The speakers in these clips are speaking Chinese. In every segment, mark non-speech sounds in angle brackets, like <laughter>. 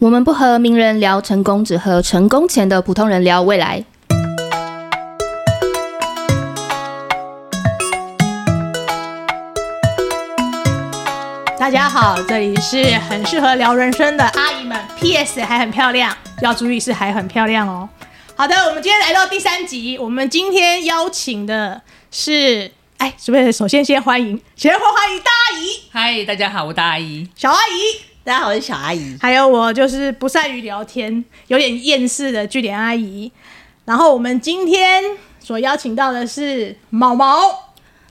我们不和名人聊成功，只和成功前的普通人聊未来。大家好，这里是很适合聊人生的阿姨们。P.S. 还很漂亮，要注意是还很漂亮哦。好的，我们今天来到第三集，我们今天邀请的是，哎，是不是首先先欢迎，先欢迎大阿姨。嗨，大家好，我大阿姨。小阿姨。大家好，我是小阿姨。还有我就是不善于聊天、有点厌世的据点阿姨。然后我们今天所邀请到的是毛毛。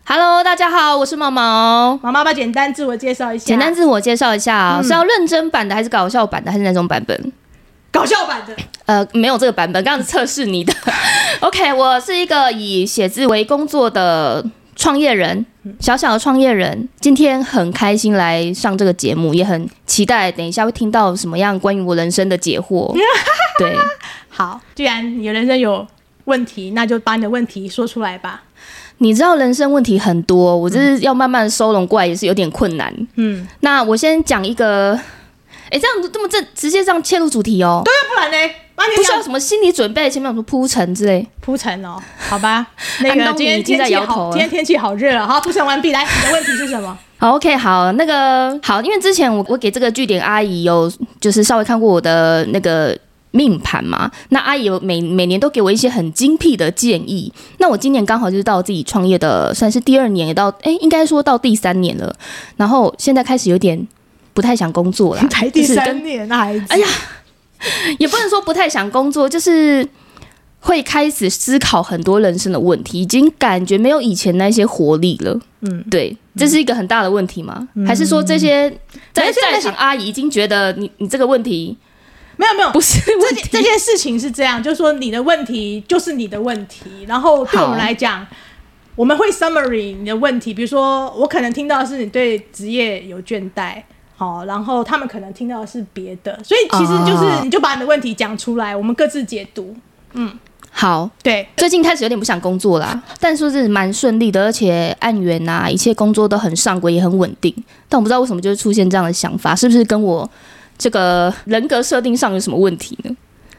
Hello，大家好，我是毛毛。毛毛，把简单自我介绍一下。简单自我介绍一下啊、是要认真版的还是搞笑版的，还是哪种版本？搞笑版的。呃，没有这个版本，刚刚是测试你的。<laughs> OK，我是一个以写字为工作的。创业人，小小的创业人，今天很开心来上这个节目，也很期待等一下会听到什么样关于我人生的解惑。<laughs> 对，好，既然你的人生有问题，那就把你的问题说出来吧。你知道人生问题很多，我这是要慢慢收拢过来，也是有点困难。嗯，那我先讲一个，哎，这样这么正，直接这样切入主题哦。对啊，不然呢？不需要什么心理准备，前面有什么铺陈之类？铺陈哦，好吧。<laughs> 那个今天天气好，今天天气好热啊。好，铺陈完毕，来，你的问题是什么？好，OK，好，那个好，因为之前我我给这个据点阿姨有就是稍微看过我的那个命盘嘛，那阿姨有每每年都给我一些很精辟的建议。那我今年刚好就是到自己创业的算是第二年，也到哎，应该说到第三年了。然后现在开始有点不太想工作了，<laughs> 才第三年，那还哎呀。<laughs> 也不能说不太想工作，就是会开始思考很多人生的问题，已经感觉没有以前那些活力了。嗯，对，这是一个很大的问题吗？嗯、还是说这些在在场阿姨已经觉得你你这个问题没有没有不是问题这？这件事情是这样，就是说你的问题就是你的问题，然后对我们来讲，我们会 summary 你的问题，比如说我可能听到的是你对职业有倦怠。好，然后他们可能听到的是别的，所以其实就是你就把你的问题讲出来，我们各自解读。嗯，好，对，最近开始有点不想工作啦，但说是蛮顺利的，而且案源呐、啊，一切工作都很上轨，也很稳定。但我不知道为什么就是出现这样的想法，是不是跟我这个人格设定上有什么问题呢？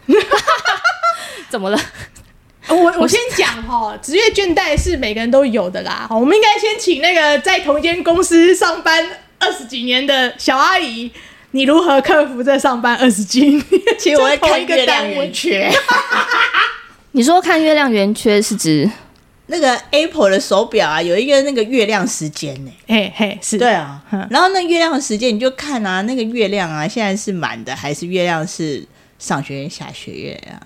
<laughs> 怎么了？我我先讲哈，职业倦怠是每个人都有的啦。好，我们应该先请那个在同一间公司上班二十几年的小阿姨，你如何克服这上班二十几年？其实我会 <laughs> 看月亮圆缺。<laughs> 你说看月亮圆缺是指那个 Apple 的手表啊，有一个那个月亮时间呢、欸？嘿嘿，是对啊。然后那月亮的时间，你就看啊，那个月亮啊，现在是满的，还是月亮是上弦月、下弦月啊？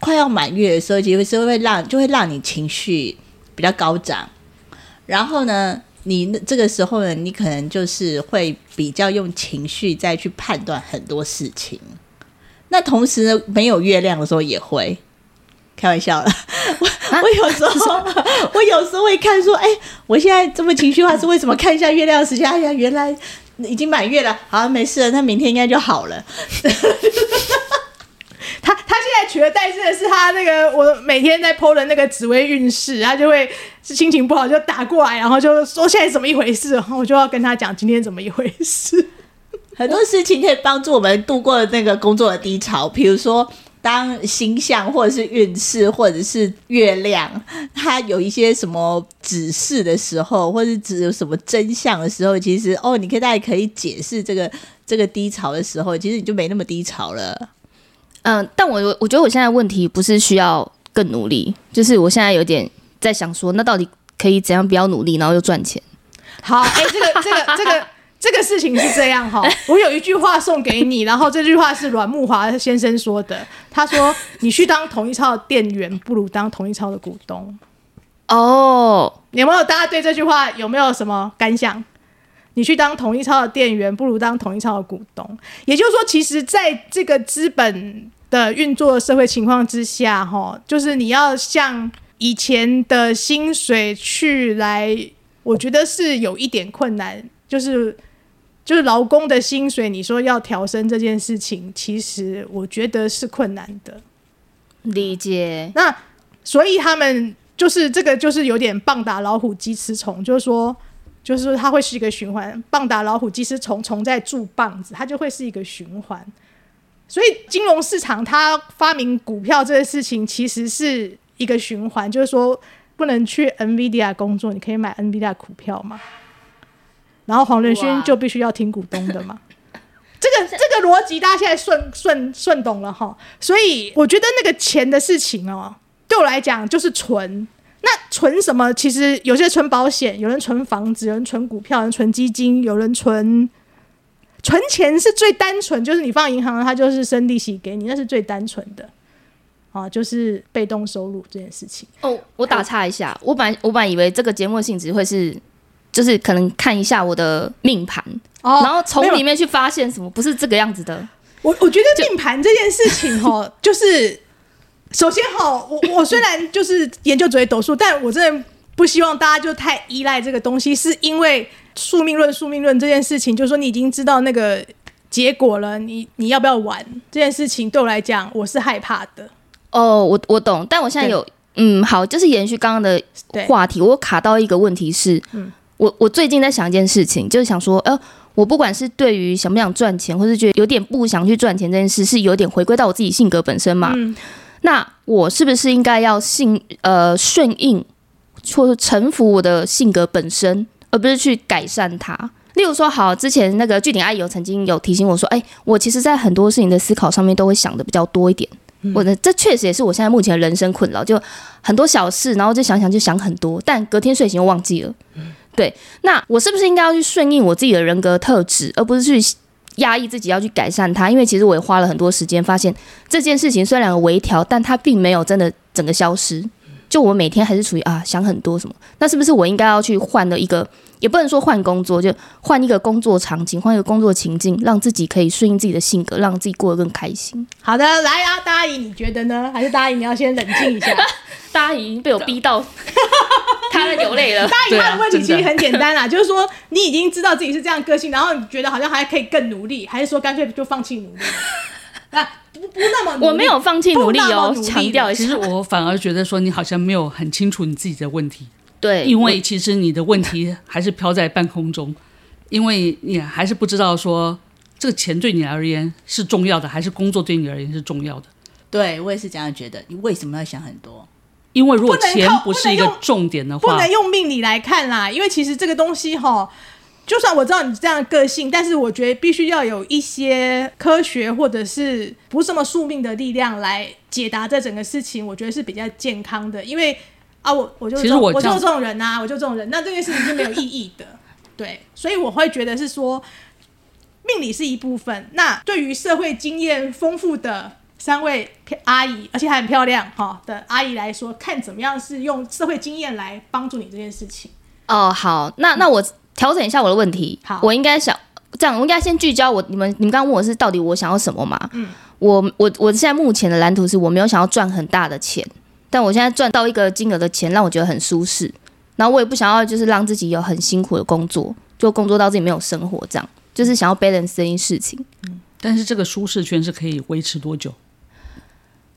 快要满月的时候，其实是会让就会让你情绪比较高涨。然后呢？你这个时候呢，你可能就是会比较用情绪再去判断很多事情。那同时呢，没有月亮的时候也会开玩笑了。我我有时候我有时候会看说，哎，我现在这么情绪化是为什么？看一下月亮的时间，哎呀，原来已经满月了。好，没事了，那明天应该就好了。他他现在取而代之的是他那个我每天在 po 的那个紫微运势，他就会是心情不好就打过来，然后就说现在怎么一回事，然后我就要跟他讲今天怎么一回事。很多事情可以帮助我们度过那个工作的低潮，比如说当星象或者是运势或者是月亮，它有一些什么指示的时候，或者指有什么真相的时候，其实哦，你可以大家可以解释这个这个低潮的时候，其实你就没那么低潮了。嗯，但我我觉得我现在问题不是需要更努力，就是我现在有点在想说，那到底可以怎样比较努力，然后又赚钱？好，哎、欸，这个这个这 <laughs> 个这个事情是这样哈，我有一句话送给你，然后这句话是阮木华先生说的，他说：“你去当统一超的店员，不如当统一超的股东。”哦，有没有？大家对这句话有没有什么感想？你去当统一超的店员，不如当统一超的股东。也就是说，其实在这个资本的运作的社会情况之下，哈，就是你要像以前的薪水去来，我觉得是有一点困难。就是就是劳工的薪水，你说要调升这件事情，其实我觉得是困难的。理解。那所以他们就是这个，就是有点棒打老虎，鸡吃虫，就是说。就是说它会是一个循环，棒打老虎，鸡吃虫，虫在蛀棒子，它就会是一个循环。所以金融市场它发明股票这个事情，其实是一个循环，就是说不能去 NVIDIA 工作，你可以买 NVIDIA 股票嘛。然后黄仁勋就必须要听股东的嘛。<laughs> 这个这个逻辑大家现在顺顺顺懂了哈。所以我觉得那个钱的事情哦，对我来讲就是存。那存什么？其实有些存保险，有人存房子，有人存股票，有人存基金，有人存。存钱是最单纯，就是你放银行，它就是生利息给你，那是最单纯的，啊，就是被动收入这件事情。哦，我打岔一下，我本来我本来以为这个节目的性质会是，就是可能看一下我的命盘，哦，然后从里面去发现什么，不是这个样子的。我我觉得命盘这件事情，哈，<laughs> 就是首先哈，我我虽然就是研究紫微斗数，但我真的不希望大家就太依赖这个东西，是因为。宿命论，宿命论这件事情，就是说你已经知道那个结果了，你你要不要玩这件事情？对我来讲，我是害怕的。哦，我我懂，但我现在有嗯，好，就是延续刚刚的话题，我卡到一个问题是，嗯，我我最近在想一件事情，就是想说，呃，我不管是对于想不想赚钱，或是觉得有点不想去赚钱这件事，是有点回归到我自己性格本身嘛？嗯，那我是不是应该要信呃顺应，或者臣服我的性格本身？而不是去改善它。例如说，好，之前那个句点阿姨有曾经有提醒我说，哎、欸，我其实在很多事情的思考上面都会想的比较多一点。嗯、我的这确实也是我现在目前的人生困扰，就很多小事，然后就想想就想很多，但隔天睡醒又忘记了。对，那我是不是应该要去顺应我自己的人格特质，而不是去压抑自己要去改善它？因为其实我也花了很多时间，发现这件事情虽然有微调，但它并没有真的整个消失。就我每天还是处于啊想很多什么，那是不是我应该要去换了一个？也不能说换工作，就换一个工作场景，换一个工作情境，让自己可以顺应自己的性格，让自己过得更开心。好的，来啊，大阿姨，你觉得呢？还是大阿姨你要先冷静一下？大阿姨已经被我逼到，<laughs> 流泪了。<laughs> 大阿姨她的问题其实很简单啦，<laughs> 就是说你已经知道自己是这样个性，然后你觉得好像还可以更努力，还是说干脆就放弃努力？<laughs> 啊，不不那么努力，我没有放弃努力哦，强调一下。其实我反而觉得说你好像没有很清楚你自己的问题。对，因为其实你的问题还是飘在半空中，因为你还是不知道说这个钱对你而言是重要的，还是工作对你而言是重要的。对，我也是这样觉得。你为什么要想很多？因为如果钱不是一个重点的话，不能，用命理来看啦。因为其实这个东西哈，就算我知道你这样的个性，但是我觉得必须要有一些科学或者是不是这么宿命的力量来解答这整个事情，我觉得是比较健康的，因为。啊，我我就我，我就这种人呐，我就这种人，那这件事情是没有意义的，对，所以我会觉得是说，命理是一部分。那对于社会经验丰富的三位阿姨，而且还很漂亮哈的阿姨来说，看怎么样是用社会经验来帮助你这件事情。哦，好，那那我调整一下我的问题，好，我应该想这样，我应该先聚焦我你们你们刚刚问我是到底我想要什么嘛？嗯，我我我现在目前的蓝图是我没有想要赚很大的钱。但我现在赚到一个金额的钱，让我觉得很舒适，然后我也不想要就是让自己有很辛苦的工作，就工作到自己没有生活，这样就是想要 balance 这件事情。嗯，但是这个舒适圈是可以维持多久？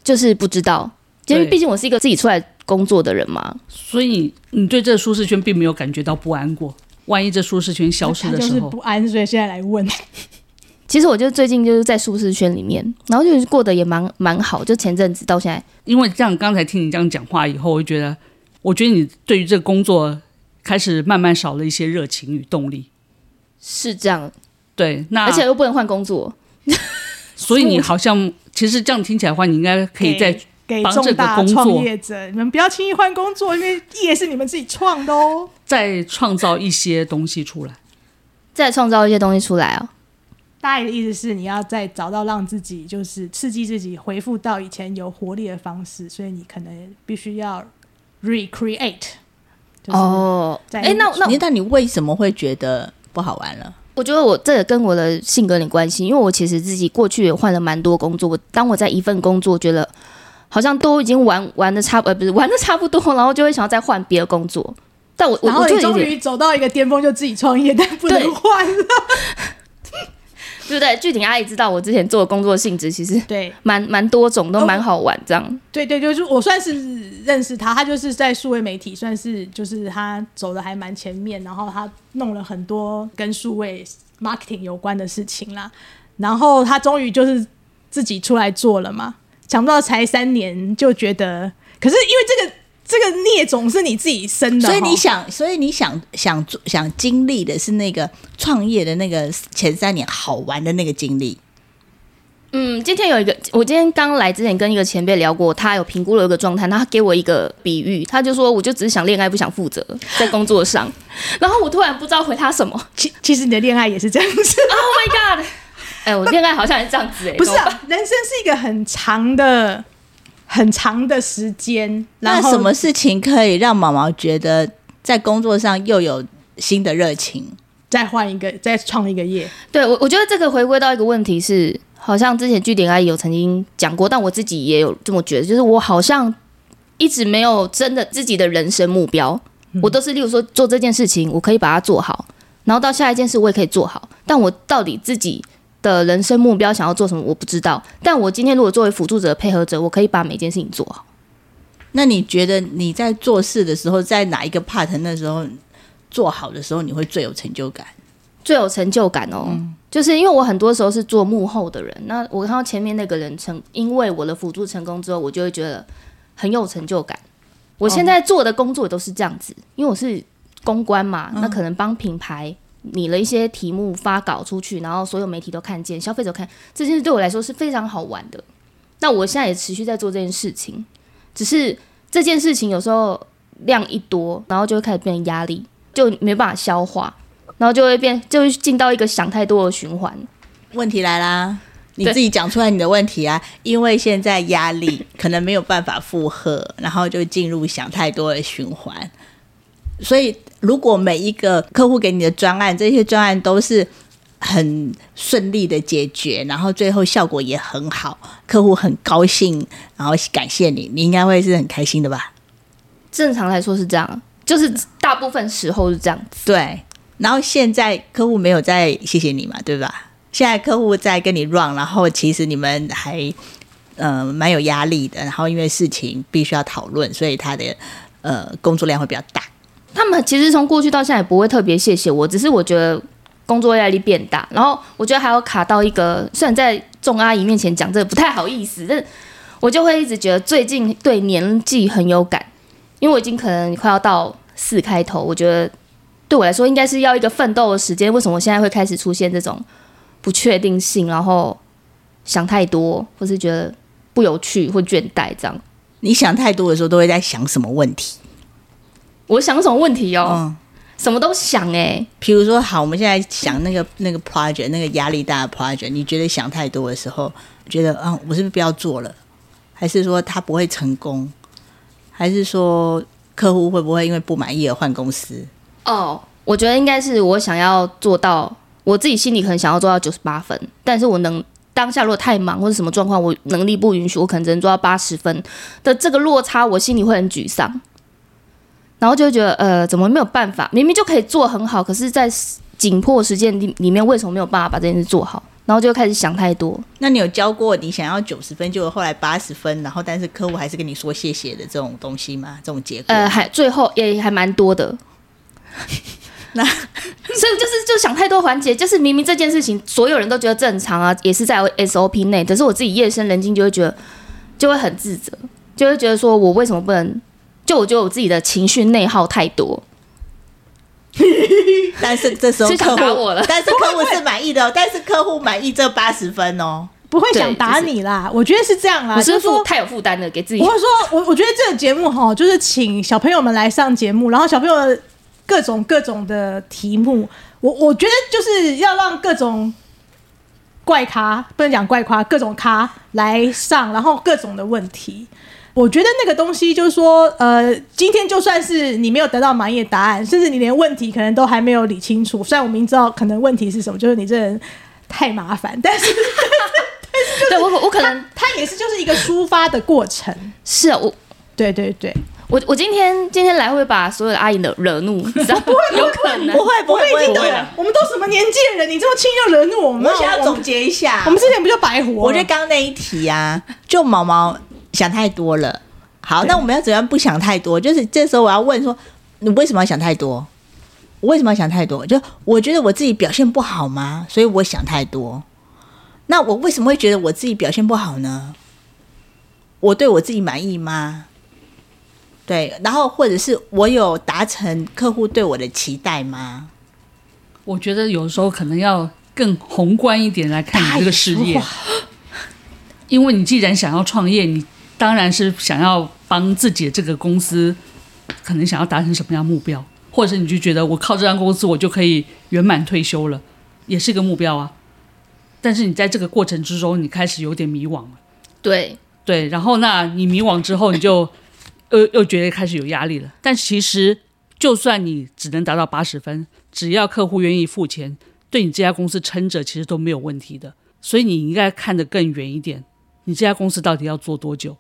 就是不知道，因为毕竟我是一个自己出来工作的人嘛，所以你对这个舒适圈并没有感觉到不安过。万一这舒适圈消失的时候，就是不安，所以现在来问。<laughs> 其实我就最近就是在舒适圈里面，然后就是过得也蛮蛮好。就前阵子到现在，因为这样刚才听你这样讲话以后，我就觉得，我觉得你对于这个工作开始慢慢少了一些热情与动力。是这样，对，那而且又不能换工作，所以你 <laughs> 好像其实这样听起来的话，你应该可以再帮这个工作创业者，你们不要轻易换工作，因为业是你们自己创的哦。再创造一些东西出来，再创造一些东西出来哦。大爷的意思是，你要再找到让自己就是刺激自己恢复到以前有活力的方式，所以你可能必须要 recreate。哦，哎，那那那你为什么会觉得不好玩了？我觉得我这也跟我的性格有点关系，因为我其实自己过去也换了蛮多工作。我当我在一份工作觉得好像都已经玩玩的差呃不是玩的差不多，然后就会想要再换别的工作。但我然后你终于走到一个巅峰，就自己创业，但不能换了。对不对？具体阿姨知道我之前做的工作性质，其实对蛮蛮多种，都蛮好玩这样。哦、对对，就是我算是认识他，他就是在数位媒体，算是就是他走的还蛮前面，然后他弄了很多跟数位 marketing 有关的事情啦。然后他终于就是自己出来做了嘛，想不到才三年就觉得，可是因为这个这个孽种是你自己生的，所以你想，所以你想想做想经历的是那个创业的那个前三年好玩的那个经历。嗯，今天有一个，我今天刚来之前跟一个前辈聊过，他有评估了一个状态，他给我一个比喻，他就说，我就只是想恋爱，不想负责在工作上，<laughs> 然后我突然不知道回他什么。其其实你的恋爱也是这样子。Oh my god！<laughs> 哎，我恋爱好像也是这样子哎、欸，不是啊，人生是一个很长的、很长的时间。那什么事情可以让毛毛觉得在工作上又有新的热情？再换一个，再创一个业？对我，我觉得这个回归到一个问题是。好像之前据点阿姨有曾经讲过，但我自己也有这么觉得，就是我好像一直没有真的自己的人生目标，嗯、我都是例如说做这件事情，我可以把它做好，然后到下一件事我也可以做好，但我到底自己的人生目标想要做什么，我不知道。但我今天如果作为辅助者、配合者，我可以把每件事情做好。那你觉得你在做事的时候，在哪一个 part 那时候做好的时候，你会最有成就感？最有成就感哦。嗯就是因为我很多时候是做幕后的人，那我看到前面那个人成，因为我的辅助成功之后，我就会觉得很有成就感。我现在做的工作都是这样子，因为我是公关嘛，那可能帮品牌拟了一些题目发稿出去，然后所有媒体都看见，消费者看这件事对我来说是非常好玩的。那我现在也持续在做这件事情，只是这件事情有时候量一多，然后就会开始变成压力，就没办法消化。然后就会变，就会进到一个想太多的循环。问题来啦，你自己讲出来你的问题啊！因为现在压力可能没有办法负荷，然后就进入想太多的循环。所以，如果每一个客户给你的专案，这些专案都是很顺利的解决，然后最后效果也很好，客户很高兴，然后感谢你，你应该会是很开心的吧？正常来说是这样，就是大部分时候是这样子。对。然后现在客户没有再谢谢你嘛，对吧？现在客户在跟你 run，然后其实你们还呃蛮有压力的。然后因为事情必须要讨论，所以他的呃工作量会比较大。他们其实从过去到现在也不会特别谢谢我，只是我觉得工作压力变大。然后我觉得还有卡到一个，虽然在众阿姨面前讲这个不太好意思，但我就会一直觉得最近对年纪很有感，因为我已经可能快要到四开头，我觉得。对我来说，应该是要一个奋斗的时间。为什么我现在会开始出现这种不确定性，然后想太多，或是觉得不有趣或倦怠？这样，你想太多的时候，都会在想什么问题？我想什么问题哦？嗯、什么都想哎、欸。比如说，好，我们现在想那个那个 project，那个压力大的 project，你觉得想太多的时候，觉得啊，我是不是不要做了？还是说他不会成功？还是说客户会不会因为不满意而换公司？哦，oh, 我觉得应该是我想要做到，我自己心里可能想要做到九十八分，但是我能当下如果太忙或者什么状况，我能力不允许，我可能只能做到八十分的这个落差，我心里会很沮丧，然后就会觉得呃，怎么没有办法？明明就可以做很好，可是，在紧迫时间里里面，为什么没有办法把这件事做好？然后就开始想太多。那你有教过你想要九十分，就后来八十分，然后但是客户还是跟你说谢谢的这种东西吗？这种结果？呃，还最后也还蛮多的。<laughs> 那 <laughs> 所以就是就想太多环节，就是明明这件事情所有人都觉得正常啊，也是在 SOP 内，可是我自己夜深人静就会觉得，就会很自责，就会觉得说我为什么不能？就我觉得我自己的情绪内耗太多。<laughs> 但是这时候客户打我了，但是客户是满意的，但是客户满意这八十分哦，不会想打你啦。就是、我觉得是这样啦，我是负太有负担了，给自己。我会说，我我觉得这个节目哈，就是请小朋友们来上节目，然后小朋友。各种各种的题目，我我觉得就是要让各种怪咖，不能讲怪咖，各种咖来上，然后各种的问题。我觉得那个东西就是说，呃，今天就算是你没有得到满意的答案，甚至你连问题可能都还没有理清楚。虽然我明知道可能问题是什么，就是你这人太麻烦，但是，<laughs> 但是，就是，对我我可能他也是就是一个抒发的过程。是啊，我，对对对。我我今天今天来会把所有的阿姨惹惹怒，你知道 <laughs> 不会，有可能不会不会不会，我们都什么年纪的人，你这么轻就惹怒我们？我想要总结一下，我们之前不就白活？我觉得刚刚那一题啊，就毛毛想太多了。好，那我们要怎样不想太多？就是这时候我要问说，你为什么要想太多？我为什么要想太多？就我觉得我自己表现不好吗？所以我想太多。那我为什么会觉得我自己表现不好呢？我对我自己满意吗？对，然后或者是我有达成客户对我的期待吗？我觉得有时候可能要更宏观一点来看你这个事业，因为你既然想要创业，你当然是想要帮自己的这个公司，可能想要达成什么样目标，或者是你就觉得我靠这家公司我就可以圆满退休了，也是一个目标啊。但是你在这个过程之中，你开始有点迷惘了。对对，然后那你迷惘之后，你就。<laughs> 又又觉得开始有压力了，但其实就算你只能达到八十分，只要客户愿意付钱，对你这家公司撑着，其实都没有问题的。所以你应该看得更远一点，你这家公司到底要做多久？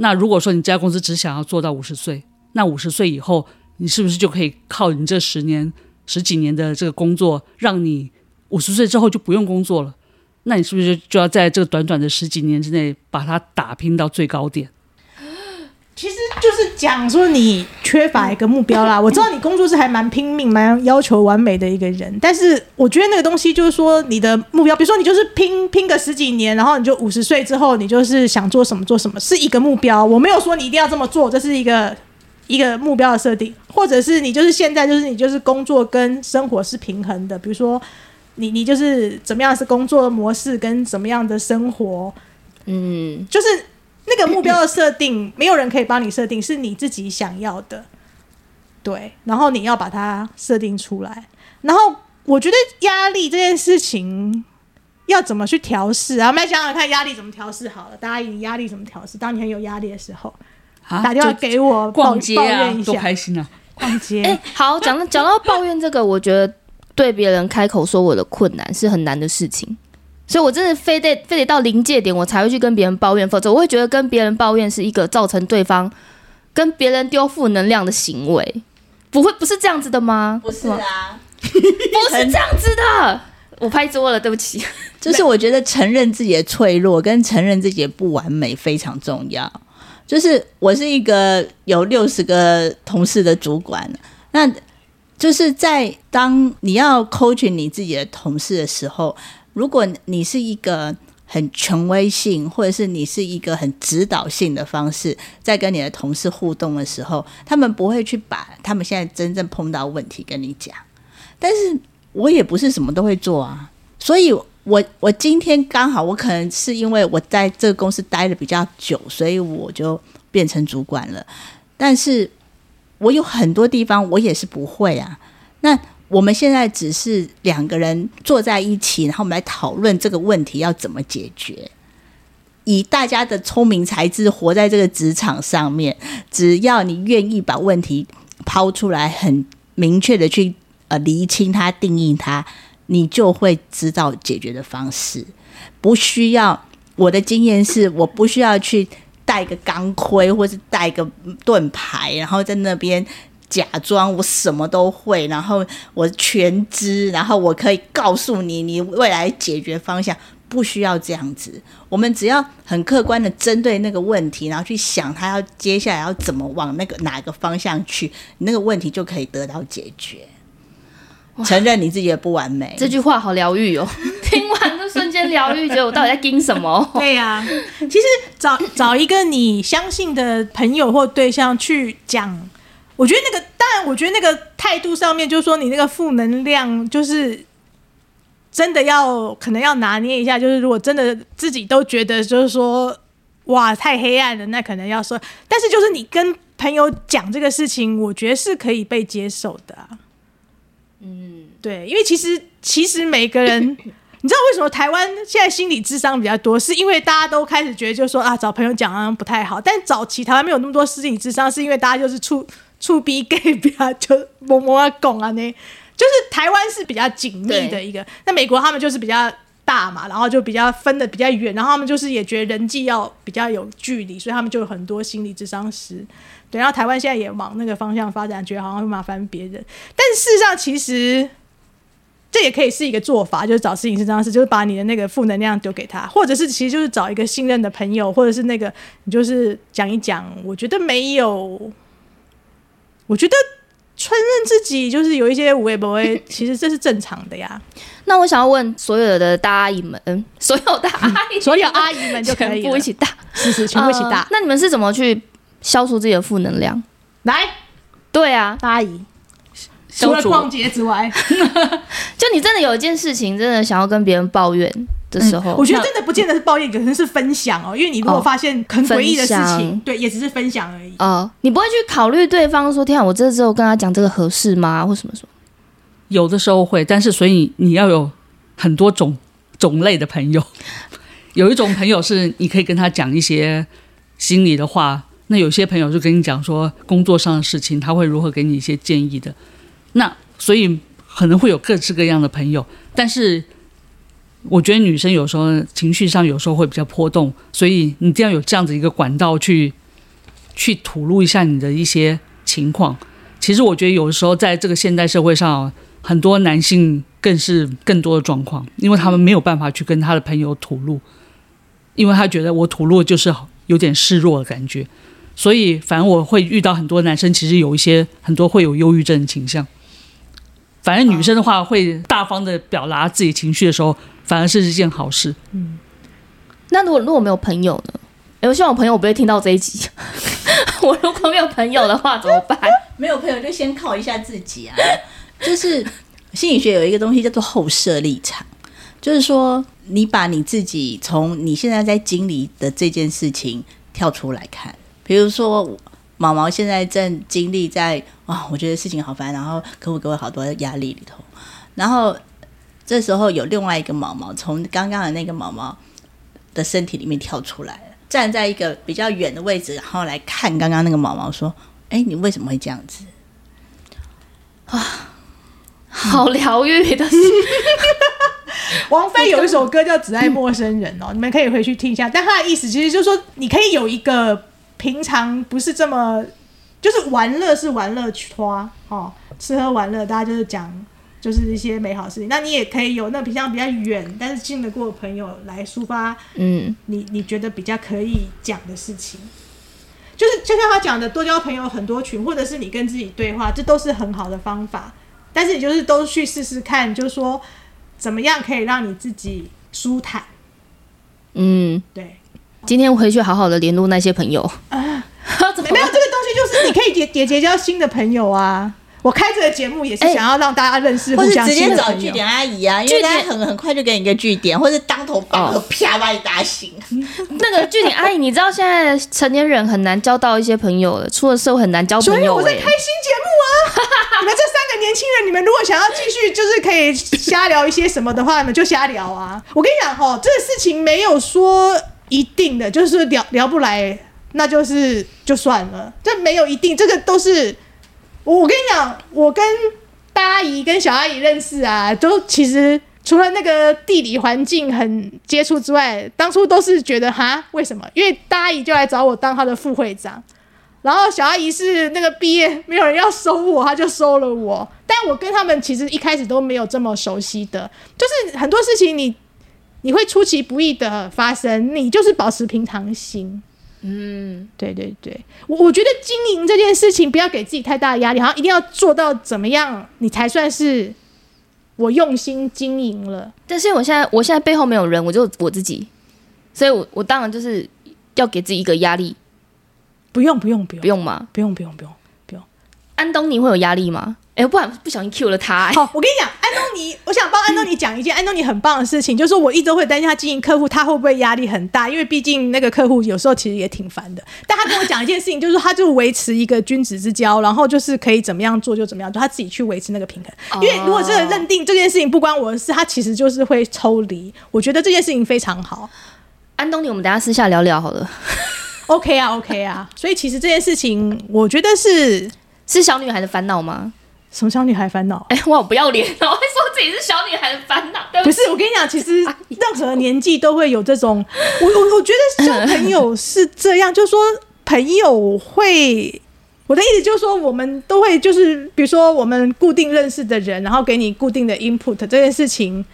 那如果说你这家公司只想要做到五十岁，那五十岁以后，你是不是就可以靠你这十年、十几年的这个工作，让你五十岁之后就不用工作了？那你是不是就要在这个短短的十几年之内，把它打拼到最高点？其实就是讲说你缺乏一个目标啦。<laughs> 我知道你工作是还蛮拼命、蛮要求完美的一个人，但是我觉得那个东西就是说你的目标，比如说你就是拼拼个十几年，然后你就五十岁之后，你就是想做什么做什么，是一个目标。我没有说你一定要这么做，这是一个 <laughs> 一个目标的设定，或者是你就是现在就是你就是工作跟生活是平衡的，比如说你你就是怎么样是工作模式跟怎么样的生活，嗯，就是。那个目标的设定，没有人可以帮你设定，是你自己想要的，对。然后你要把它设定出来。然后我觉得压力这件事情要怎么去调试啊？我们来想想看，压力怎么调试好了。大家以压力怎么调试？当你很有压力的时候，啊、打电话给我逛街啊，抱怨一下，多开心啊！逛街。哎、欸，好，讲到讲到抱怨这个，我觉得对别人开口说我的困难是很难的事情。所以，我真的非得非得到临界点，我才会去跟别人抱怨。否则，我会觉得跟别人抱怨是一个造成对方跟别人丢负能量的行为。不会，不是这样子的吗？不是啊，不是这样子的。我拍桌了，对不起。就是我觉得承认自己的脆弱跟承认自己的不完美非常重要。就是我是一个有六十个同事的主管，那就是在当你要 coaching 你自己的同事的时候。如果你是一个很权威性，或者是你是一个很指导性的方式，在跟你的同事互动的时候，他们不会去把他们现在真正碰到问题跟你讲。但是我也不是什么都会做啊，所以我我今天刚好，我可能是因为我在这个公司待的比较久，所以我就变成主管了。但是我有很多地方我也是不会啊，那。我们现在只是两个人坐在一起，然后我们来讨论这个问题要怎么解决。以大家的聪明才智活在这个职场上面，只要你愿意把问题抛出来，很明确的去呃厘清它、定义它，你就会知道解决的方式。不需要，我的经验是，我不需要去带个钢盔，或是带个盾牌，然后在那边。假装我什么都会，然后我全知，然后我可以告诉你你未来解决方向，不需要这样子。我们只要很客观的针对那个问题，然后去想他要接下来要怎么往那个哪个方向去，那个问题就可以得到解决。承认你自己的不完美，这句话好疗愈哦！听完就瞬间疗愈，觉得我到底在盯什么？对呀、啊，其实找找一个你相信的朋友或对象去讲。我觉得那个，当然，我觉得那个态度上面，就是说你那个负能量，就是真的要可能要拿捏一下。就是如果真的自己都觉得就是说，哇，太黑暗了，那可能要说。但是就是你跟朋友讲这个事情，我觉得是可以被接受的啊。嗯，对，因为其实其实每个人，你知道为什么台湾现在心理智商比较多，是因为大家都开始觉得就是说啊，找朋友讲啊不太好。但早期台湾没有那么多心理智商，是因为大家就是出。处逼 gay 比较就摸摸啊拱啊呢，就是台湾是比较紧密的一个，那美国他们就是比较大嘛，然后就比较分的比较远，然后他们就是也觉得人际要比较有距离，所以他们就有很多心理智商师。对，然后台湾现在也往那个方向发展，觉得好像会麻烦别人，但事实上其实这也可以是一个做法，就是找心理咨商师，就是把你的那个负能量丢给他，或者是其实就是找一个信任的朋友，或者是那个你就是讲一讲，我觉得没有。我觉得承认自己就是有一些无微不微，<laughs> 其实这是正常的呀。那我想要问所有的大阿姨们，嗯，<laughs> 所有的阿姨，所有阿姨们就可以全部一起大，是是，全部一起大。呃，那你们是怎么去消除自己的负能量？来，对啊，大阿姨，除了逛街之外，<laughs> 就你真的有一件事情，真的想要跟别人抱怨的时候，嗯，我觉得真的不见得是抱怨，可能是分享哦。因为你如果发现很诡异的事情，对，也只是分享而已。哦，呃，你不会去考虑对方说：“天啊，我这之后跟他讲这个合适吗？”或什么什么？有的时候会，但是所以你要有很多种 <laughs> 种类的朋友。有一种朋友是你可以跟他讲一些心里的话，那有些朋友就跟你讲说工作上的事情，他会如何给你一些建议的。那所以可能会有各式各样的朋友，但是。我觉得女生有时候情绪上有时候会比较波动，所以你一定要有这样子一个管道去去吐露一下你的一些情况。其实我觉得有时候在这个现代社会上，很多男性更是更多的状况，因为他们没有办法去跟他的朋友吐露，因为他觉得我吐露就是有点示弱的感觉。所以反正我会遇到很多男生，其实有一些很多会有忧郁症倾向。反正女生的话会大方的表达自己情绪的时候。反而是一件好事。嗯，那如果如果没有朋友呢？欸，我希望我朋友不会听到这一集。<laughs> 我如果没有朋友的话怎么办？<laughs> 没有朋友就先靠一下自己啊。就是心理学有一个东西叫做后设立场，就是说你把你自己从你现在在经历的这件事情跳出来看。比如说毛毛现在正经历在啊，我觉得事情好烦，然后客户给我好多压力里头，然后。这时候有另外一个毛毛从刚刚的那个毛毛的身体里面跳出来了，站在一个比较远的位置，然后来看刚刚那个毛毛说：“哎，你为什么会这样子？”啊，好疗愈的。<laughs> 王菲有一首歌叫《只爱陌生人》哦，<laughs> 你们可以回去听一下。但他的意思其实就是说，你可以有一个平常不是这么，就是玩乐是玩乐花哦，吃喝玩乐，大家就是讲。就是一些美好事情，那你也可以有那平常比较远，但是近得过的朋友来抒发，嗯，你你觉得比较可以讲的事情，就是就像他讲的，多交朋友很多群，或者是你跟自己对话，这都是很好的方法。但是你就是都去试试看，就是说怎么样可以让你自己舒坦。嗯，对。今天回去好好的联络那些朋友啊，<laughs> 怎么没有这个东西，就是你可以结结结交新的朋友啊。我开这个节目也是想要让大家认识互相，或者直接找据点阿姨啊，因为大家很很快就给你一个据点，或者当头棒喝啪把你打醒。<laughs> 那个据点阿姨，你知道现在成年人很难交到一些朋友了，出了社会很难交朋友。所以我在开新节目啊！<laughs> 你们这三个年轻人，你们如果想要继续就是可以瞎聊一些什么的话，你们就瞎聊啊！我跟你讲哈，这个事情没有说一定的，就是聊聊不来，那就是就算了，这没有一定，这个都是。我跟你讲，我跟大阿姨跟小阿姨认识啊，都其实除了那个地理环境很接触之外，当初都是觉得哈，为什么？因为大阿姨就来找我当她的副会长，然后小阿姨是那个毕业没有人要收我，她就收了我。但我跟他们其实一开始都没有这么熟悉的，就是很多事情你你会出其不意的发生，你就是保持平常心。嗯，对对对，我我觉得经营这件事情不要给自己太大的压力，好像一定要做到怎么样，你才算是我用心经营了。但是我现在我现在背后没有人，我就我自己，所以我我当然就是要给自己一个压力。不用不用不用不用吗？不用不用不用不用。安东尼会有压力吗？哎，不然不小心 Q 了他，欸。好，我跟你讲，尼，我想帮安东尼讲一件安东尼很棒的事情，就是我一直会担心他经营客户，他会不会压力很大？因为毕竟那个客户有时候其实也挺烦的。但他跟我讲一件事情，就是他就维持一个君子之交，然后就是可以怎么样做就怎么样做，他自己去维持那个平衡。因为如果真的认定这件事情不关我的事，他其实就是会抽离。我觉得这件事情非常好。安东尼，我们等下私下聊聊好了。OK 啊，OK 啊。所以其实这件事情，我觉得是 <laughs> 是小女孩的烦恼吗？什么小女孩烦恼？哎、欸，我不要脸，<laughs> 我会说自己是小女孩的烦恼。不是，我跟你讲，其实 <laughs> 任何年纪都会有这种。我我我觉得交朋友是这样，就是说朋友会，我的意思就是说，我们都会就是，比如说我们固定认识的人，然后给你固定的 input，这件事情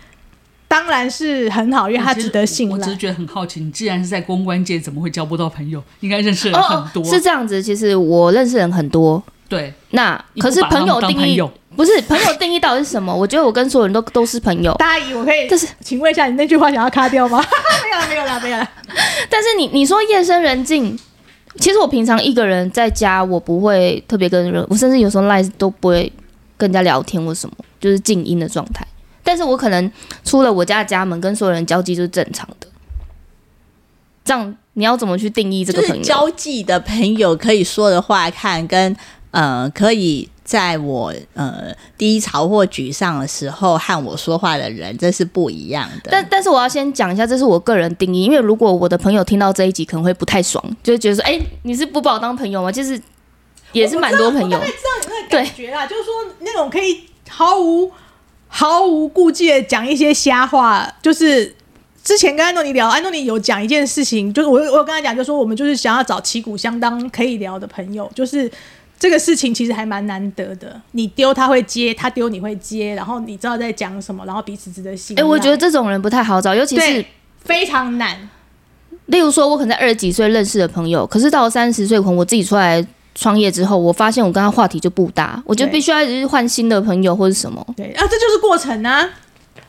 当然是很好，因为他值得信赖。我只是觉得很好奇，你既然是在公关界，怎么会交不到朋友？应该认识人很多。哦，是这样子。其实我认识人很多。对，那可是朋友定义朋友不是朋友定义到底是什么？我觉得我跟所有人都都是朋友，大阿姨，我可以，但是请问一下，你那句话想要卡掉吗？<laughs> 没有了，没有了，没有了。<laughs> 但是你你说夜深人静，其实我平常一个人在家，我不会特别跟人，我甚至有时候 Line 都不会跟人家聊天或什么，就是静音的状态。但是我可能出了我家的家门，跟所有人交际就是正常的。这样你要怎么去定义这个朋友？就是交际的朋友可以说的话看，跟呃可以在我呃低潮或沮丧的时候和我说话的人，这是不一样的。但但是我要先讲一下，这是我个人定义，因为如果我的朋友听到这一集，可能会不太爽，就会觉得说，哎、欸，你是不把我当朋友吗？就是也是蛮多朋友我知道你那个感觉啦，就是说那种可以毫无毫无顾忌的讲一些瞎话，就是。之前跟安东尼聊，安东尼有讲一件事情，就是我我有跟他讲，就是说我们就是想要找旗鼓相当可以聊的朋友，就是这个事情其实还蛮难得的。你丢他会接，他丢你会接，然后你知道在讲什么，然后彼此值得信赖。哎、欸，我觉得这种人不太好找，尤其是非常难。例如说，我可能在二十几岁认识的朋友，可是到三十岁，可能我自己出来创业之后，我发现我跟他话题就不搭，我就必须要一直换新的朋友或者什么。对啊，这就是过程啊。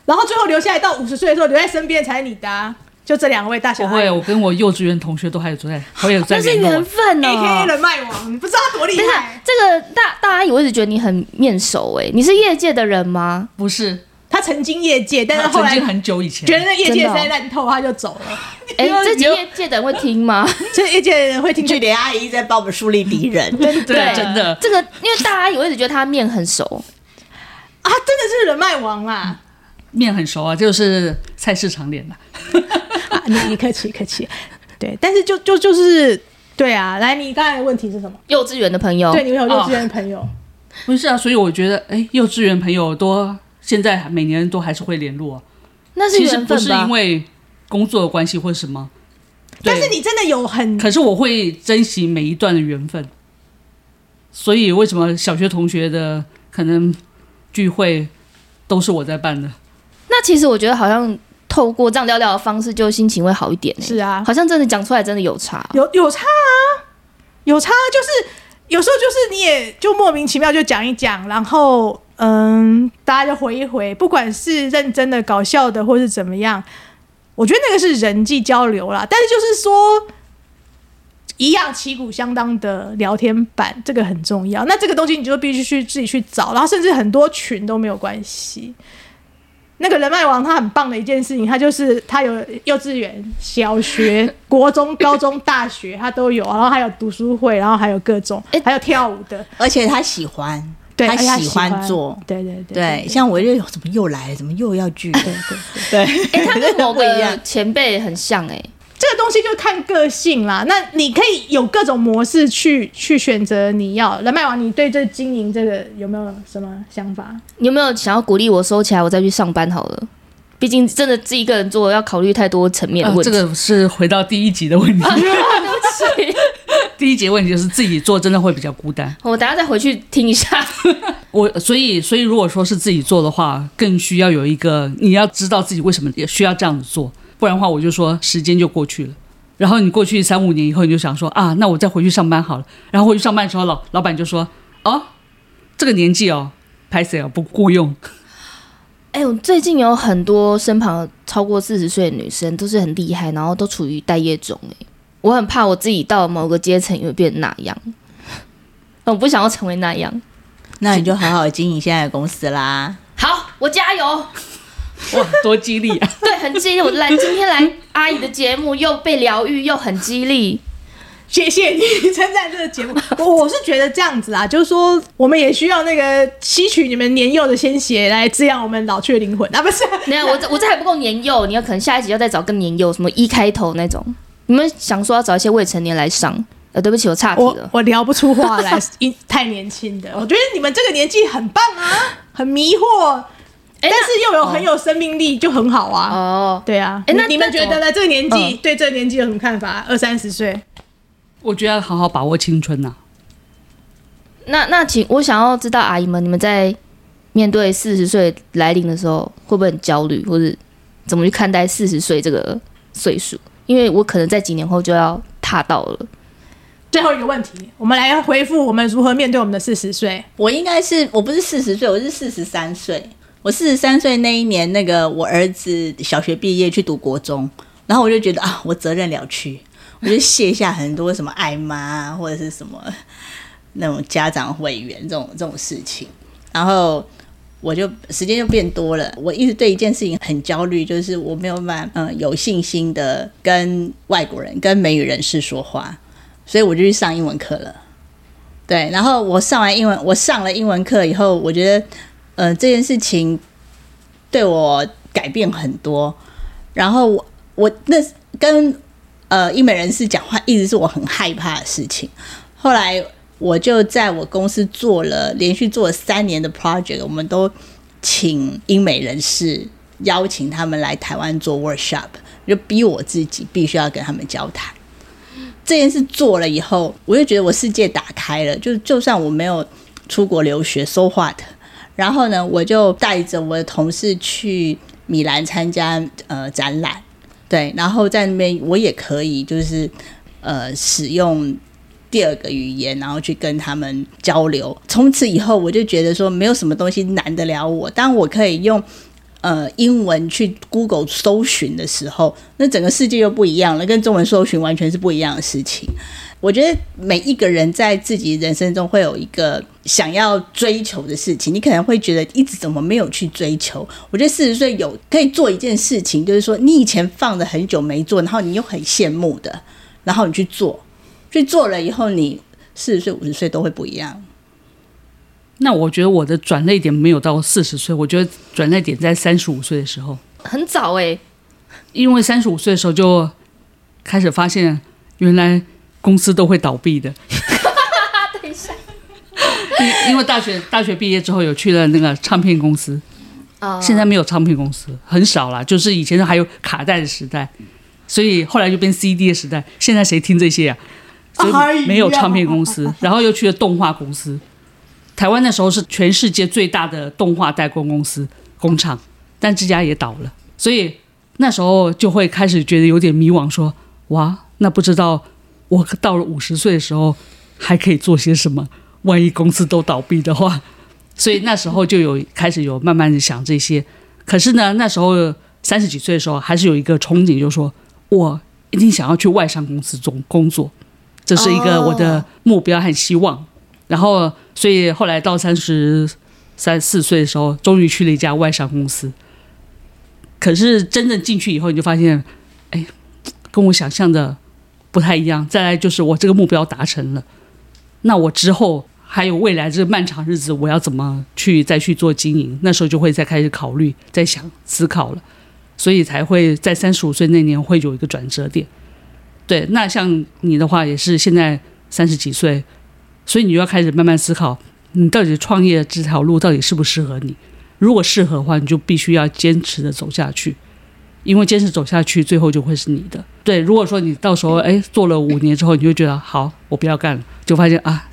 然后最后留下来到五十岁的时候留在身边才是你的、啊，就这两位大小孩。不会，我跟我幼稚园同学都还有在，还有在那是缘分哦。A K A 人脉王，你不知道他多厉害。这个大大阿姨，我一直觉得你很面熟哎，你是业界的人吗？不是，他曾经业界，但是后来很久以前觉得那业界在烂透，他就走了。<laughs> 哎、欸，这集业界的人会听吗？<laughs> 这业界的人会听。据点阿姨在帮我们树立敌人，<laughs> 对，真的。这个因为大阿姨，我一直觉得他面很熟啊，真的是人脉王啊。面很熟啊，就是菜市场脸了。啊，<laughs> 你你客气客气，对，但是就就就是对啊，来，你刚才的问题是什么？幼稚园的朋友，对，你有幼稚园的朋友？哦、不是啊，所以我觉得，哎，幼稚园朋友多现在每年都还是会联络、啊。那是？其实不是因为工作的关系或什么，但是你真的有很……可是我会珍惜每一段的缘分。所以为什么小学同学的可能聚会都是我在办的？那其实我觉得好像透过这样聊聊的方式，就心情会好一点、欸。是啊，好像真的讲出来真的有差，有有差啊，有差。就是有时候就是你也就莫名其妙就讲一讲，然后嗯，大家就回一回，不管是认真的、搞笑的，或是怎么样，我觉得那个是人际交流啦。但是就是说，一样旗鼓相当的聊天版，这个很重要。那这个东西你就必须去自己去找，然后甚至很多群都没有关系。那个人脉王他很棒的一件事情，他就是他有幼稚园、小学、国中、高中、大学，他都有，然后还有读书会，然后还有各种，还有跳舞的，而且他喜欢，对，他喜欢，喜欢做，对对对，对，对，像我又怎么又来了，怎么又要聚，对对对，哎、欸，他跟 <laughs> 某个前辈很像哎、欸。这个东西就看个性啦。那你可以有各种模式去去选择你要人脉王。你对这经营这个有没有什么想法？你有没有想要鼓励我收起来，我再去上班好了？毕竟真的自己一个人做，要考虑太多层面的问题。呃、这个是回到第一集的问题。对不起，第一集问题就是自己做真的会比较孤单。<laughs> 我等下再回去听一下。<laughs> 我所以所以如果说是自己做的话，更需要有一个你要知道自己为什么也需要这样子做。不然的话，我就说时间就过去了。然后你过去三五年以后，你就想说啊，那我再回去上班好了。然后回去上班的时候，老老板就说：“哦，这个年纪哦，拍谁哦，不雇佣。”哎，我最近有很多身旁超过四十岁的女生都是很厉害，然后都处于待业中。哎，我很怕我自己到某个阶层也会变成那样。我不想要成为那样。那你就好好经营现在的公司啦。好，我加油。哇，多激励啊！<laughs> 对，很激励。我来今天来阿姨的节目，又被疗愈，又很激励。谢谢你称赞这个节目。我我是觉得这样子啊，就是说我们也需要那个吸取你们年幼的鲜血来滋养我们老去的灵魂啊！不是，没有，我这我这还不够年幼，你要可能下一集要再找更年幼，什么一开头那种。你们想说要找一些未成年来上？呃，对不起，我岔题了。我，我聊不出话来，<laughs> 因太年轻的。我觉得你们这个年纪很棒啊，很迷惑。但是又有很有生命力，就很好啊！哦，对啊，哎，那你们觉得呢？这个年纪对这个年纪有什么看法？二三十岁，我觉得要好好把握青春呐。那那请我想要知道，阿姨们，你们在面对四十岁来临的时候，会不会很焦虑，或者怎么去看待四十岁这个岁数？因为我可能在几年后就要踏到了。最后一个问题，我们来回复我们如何面对我们的四十岁。我应该是我不是四十岁，我是四十三岁。我四十三岁那一年，那个我儿子小学毕业去读国中，然后我就觉得啊，我责任了去，我就卸下很多什么爱妈或者是什么那种家长会员这种这种事情，然后我就时间就变多了。我一直对一件事情很焦虑，就是我没有办法嗯有信心的跟外国人、跟美语人士说话，所以我就去上英文课了。对，然后我上完英文，我上了英文课以后，我觉得。呃，这件事情对我改变很多。然后我我那跟呃英美人士讲话，一直是我很害怕的事情。后来我就在我公司做了连续做了三年的 project，我们都请英美人士邀请他们来台湾做 workshop，就逼我自己必须要跟他们交谈。这件事做了以后，我就觉得我世界打开了。就就算我没有出国留学，so what？然后呢，我就带着我的同事去米兰参加呃展览，对，然后在那边我也可以就是呃使用第二个语言，然后去跟他们交流。从此以后，我就觉得说没有什么东西难得了我。当我可以用呃英文去 Google 搜寻的时候，那整个世界又不一样了，跟中文搜寻完全是不一样的事情。我觉得每一个人在自己人生中会有一个想要追求的事情，你可能会觉得一直怎么没有去追求。我觉得四十岁有可以做一件事情，就是说你以前放了很久没做，然后你又很羡慕的，然后你去做，去做了以后，你四十岁、五十岁都会不一样。那我觉得我的转捩点没有到四十岁，我觉得转捩点在三十五岁的时候，很早哎、欸，因为三十五岁的时候就开始发现原来。公司都会倒闭的。<laughs> 等一下，因因为大学大学毕业之后有去了那个唱片公司，啊，现在没有唱片公司，很少了。就是以前还有卡带的时代，所以后来就变 CD 的时代。现在谁听这些啊？所以没有唱片公司，然后又去了动画公司。台湾那时候是全世界最大的动画代工公司工厂，但这家也倒了。所以那时候就会开始觉得有点迷惘，说哇，那不知道。我到了五十岁的时候，还可以做些什么？万一公司都倒闭的话，<laughs> 所以那时候就有开始有慢慢的想这些。可是呢，那时候三十几岁的时候，还是有一个憧憬，就是说我一定想要去外商公司中工作，这是一个我的目标和希望。然后，所以后来到三十三四岁的时候，终于去了一家外商公司。可是真正进去以后，你就发现，哎，跟我想象的。不太一样，再来就是我这个目标达成了，那我之后还有未来这个漫长日子，我要怎么去再去做经营？那时候就会再开始考虑、再想、思考了，所以才会在三十五岁那年会有一个转折点。对，那像你的话也是现在三十几岁，所以你就要开始慢慢思考，你到底创业这条路到底适不适合你？如果适合的话，你就必须要坚持的走下去。因为坚持走下去，最后就会是你的。对，如果说你到时候哎做了五年之后，你就觉得好，我不要干了，就发现啊，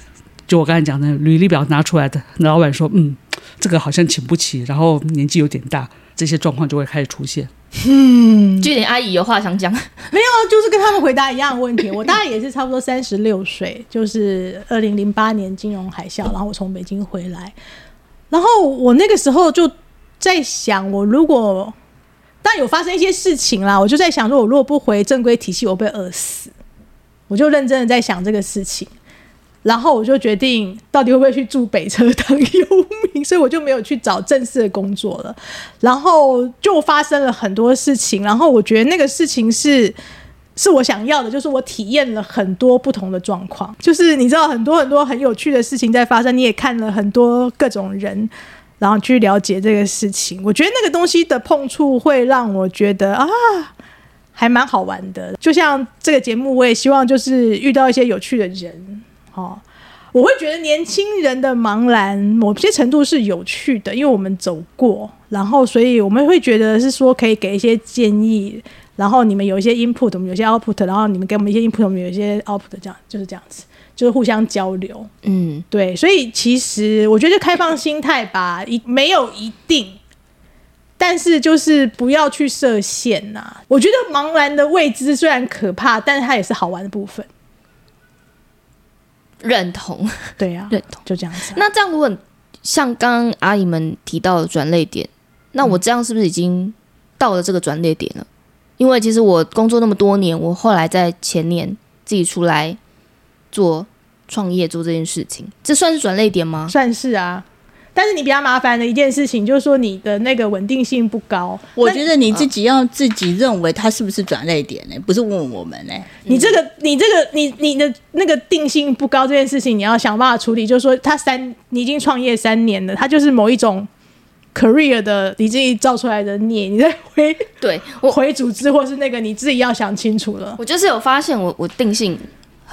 就我刚才讲的履历表拿出来的，老板说嗯，这个好像请不起，然后年纪有点大，这些状况就会开始出现。嗯，句点阿姨有话想讲，没有，就是跟他们回答一样的问题。我大概也是差不多三十六岁，就是二零零八年金融海啸，然后我从北京回来，然后我那个时候就在想，我如果但有发生一些事情啦，我就在想说，我如果不回正规体系，我会饿死。我就认真的在想这个事情，然后我就决定到底会不会去住北车当游民，所以我就没有去找正式的工作了。然后就发生了很多事情，然后我觉得那个事情是是我想要的，就是我体验了很多不同的状况，就是你知道很多很多很有趣的事情在发生，你也看了很多各种人。然后去了解这个事情，我觉得那个东西的碰触会让我觉得啊，还蛮好玩的。就像这个节目，我也希望就是遇到一些有趣的人，哦，我会觉得年轻人的茫然某些程度是有趣的，因为我们走过，然后所以我们会觉得是说可以给一些建议，然后你们有一些 input，我们有些 output，然后你们给我们一些 input，我们有一些 output，这样就是这样子。就是互相交流，嗯，对，所以其实我觉得开放心态吧，一没有一定，但是就是不要去设限呐、啊。我觉得茫然的未知虽然可怕，但是它也是好玩的部分。认同，对呀、啊，<laughs> 认同，就这样子、啊。那这样如果像刚刚阿姨们提到的转捩点，那我这样是不是已经到了这个转捩点了？因为其实我工作那么多年，我后来在前年自己出来做创业做这件事情，这算是转类点吗？算是啊。但是你比较麻烦的一件事情，就是说你的那个稳定性不高。我觉得你自己要自己认为它是不是转类点呢？不是问我们呢。你这个、你这个、你你的那个定性不高这件事情，你要想办法处理。就是说，他三，你已经创业三年了，他就是某一种 career 的你自己造出来的孽，你在回对我回组织，或是那个你自己要想清楚了。我就是有发现我，我我定性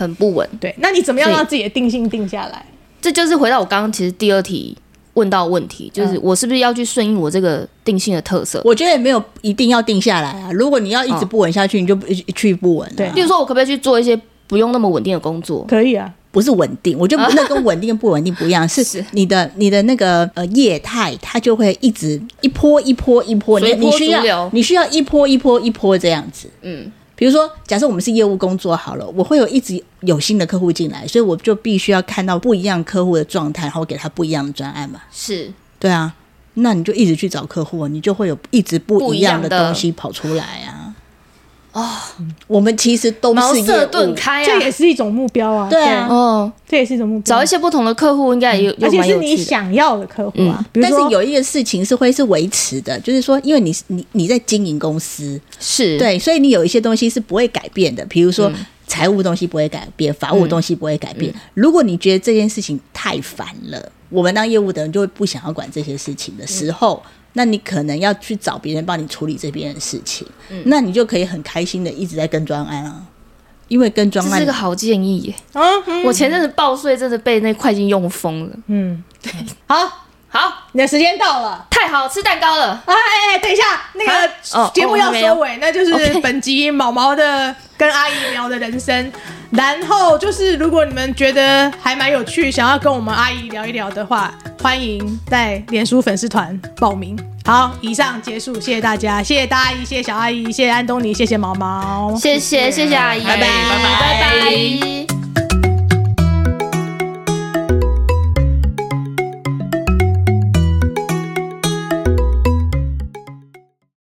很不稳。对，那你怎么样让自己的定性定下来？这就是回到我刚刚其实第二题。问到问题，就是我是不是要去顺应我这个定性的特色？我觉得也没有一定要定下来啊。如果你要一直不稳下去，哦、你就一去不稳。对，比如说我可不可以去做一些不用那么稳定的工作？可以啊，不是稳定，我觉得 <laughs> 那跟稳定跟不稳定不一样，是你的你的那个呃业态，它就会一直一波一波一波，你你需要你需要一波一波一波这样子，嗯。比如说，假设我们是业务工作好了，我会有一直有新的客户进来，所以我就必须要看到不一样客户的状态，然后给他不一样的专案嘛。是，对啊，那你就一直去找客户，你就会有一直不一样的东西跑出来啊。哦，我们其实都是茅塞顿开啊，这也是一种目标啊。对啊，哦，这也是一种目标。找一些不同的客户，应该也有，而且是你想要的客户啊。但是有一个事情是会是维持的，就是说，因为你你你在经营公司，是对，所以你有一些东西是不会改变的，比如说财务东西不会改变，法务东西不会改变。如果你觉得这件事情太烦了，我们当业务的人就会不想要管这些事情的时候。那你可能要去找别人帮你处理这边的事情，嗯，那你就可以很开心的一直在跟专案啊，因为跟专案这是个好建议耶。啊嗯，我前阵子报税真的被那会计用疯了。嗯，对，好。好，你的时间到了，太好，吃蛋糕了。哎哎，等一下，那个节目要收尾，那就是本集毛毛的跟阿姨聊的人生。然后就是，如果你们觉得还蛮有趣，想要跟我们阿姨聊一聊的话，欢迎在脸书粉丝团报名。好，以上结束，谢谢大家，谢谢大阿姨，谢谢小阿姨，谢谢安东尼，谢谢毛毛，谢谢谢谢阿姨，拜拜拜拜拜拜。